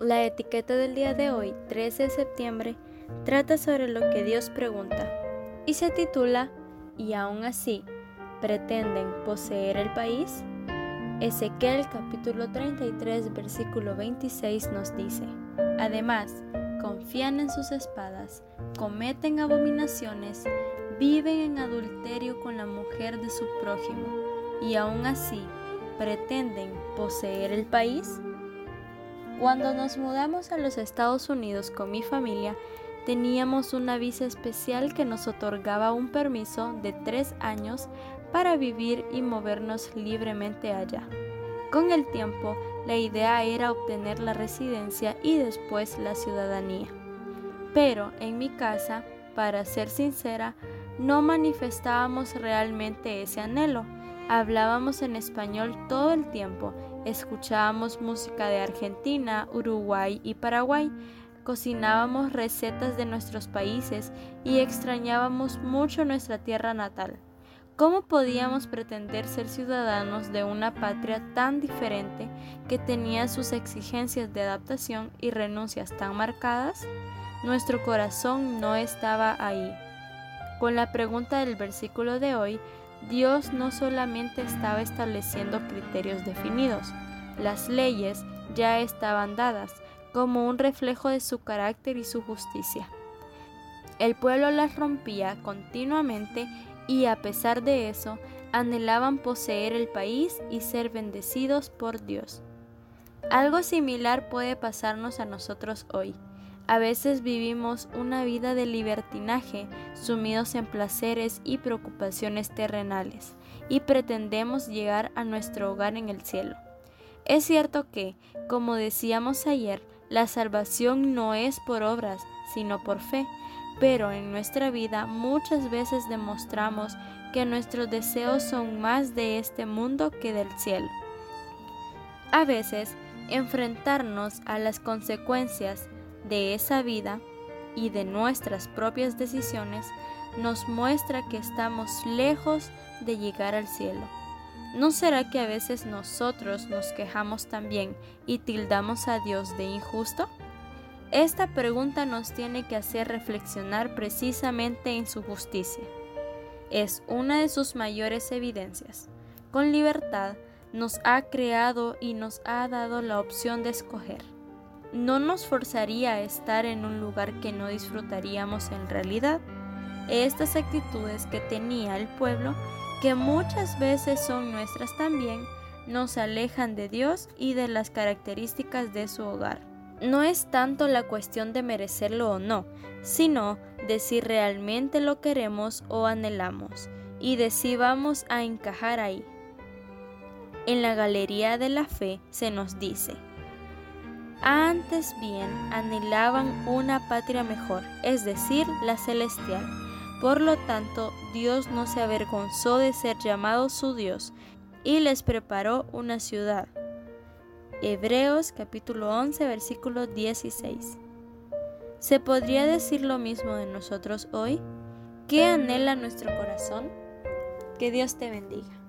La etiqueta del día de hoy, 13 de septiembre, trata sobre lo que Dios pregunta y se titula ¿Y aún así pretenden poseer el país? Ezequiel capítulo 33 versículo 26 nos dice, Además, confían en sus espadas, cometen abominaciones, viven en adulterio con la mujer de su prójimo, y aún así pretenden poseer el país? Cuando nos mudamos a los Estados Unidos con mi familia, teníamos una visa especial que nos otorgaba un permiso de tres años para vivir y movernos libremente allá. Con el tiempo, la idea era obtener la residencia y después la ciudadanía. Pero en mi casa, para ser sincera, no manifestábamos realmente ese anhelo. Hablábamos en español todo el tiempo, escuchábamos música de Argentina, Uruguay y Paraguay, cocinábamos recetas de nuestros países y extrañábamos mucho nuestra tierra natal. ¿Cómo podíamos pretender ser ciudadanos de una patria tan diferente que tenía sus exigencias de adaptación y renuncias tan marcadas? Nuestro corazón no estaba ahí. Con la pregunta del versículo de hoy, Dios no solamente estaba estableciendo criterios definidos, las leyes ya estaban dadas como un reflejo de su carácter y su justicia. El pueblo las rompía continuamente y a pesar de eso anhelaban poseer el país y ser bendecidos por Dios. Algo similar puede pasarnos a nosotros hoy. A veces vivimos una vida de libertinaje, sumidos en placeres y preocupaciones terrenales, y pretendemos llegar a nuestro hogar en el cielo. Es cierto que, como decíamos ayer, la salvación no es por obras, sino por fe, pero en nuestra vida muchas veces demostramos que nuestros deseos son más de este mundo que del cielo. A veces, enfrentarnos a las consecuencias de esa vida y de nuestras propias decisiones nos muestra que estamos lejos de llegar al cielo. ¿No será que a veces nosotros nos quejamos también y tildamos a Dios de injusto? Esta pregunta nos tiene que hacer reflexionar precisamente en su justicia. Es una de sus mayores evidencias. Con libertad nos ha creado y nos ha dado la opción de escoger no nos forzaría a estar en un lugar que no disfrutaríamos en realidad. Estas actitudes que tenía el pueblo, que muchas veces son nuestras también, nos alejan de Dios y de las características de su hogar. No es tanto la cuestión de merecerlo o no, sino de si realmente lo queremos o anhelamos, y de si vamos a encajar ahí. En la Galería de la Fe se nos dice, antes bien anhelaban una patria mejor, es decir, la celestial. Por lo tanto, Dios no se avergonzó de ser llamado su Dios y les preparó una ciudad. Hebreos capítulo 11 versículo 16. ¿Se podría decir lo mismo de nosotros hoy? ¿Qué anhela nuestro corazón? Que Dios te bendiga.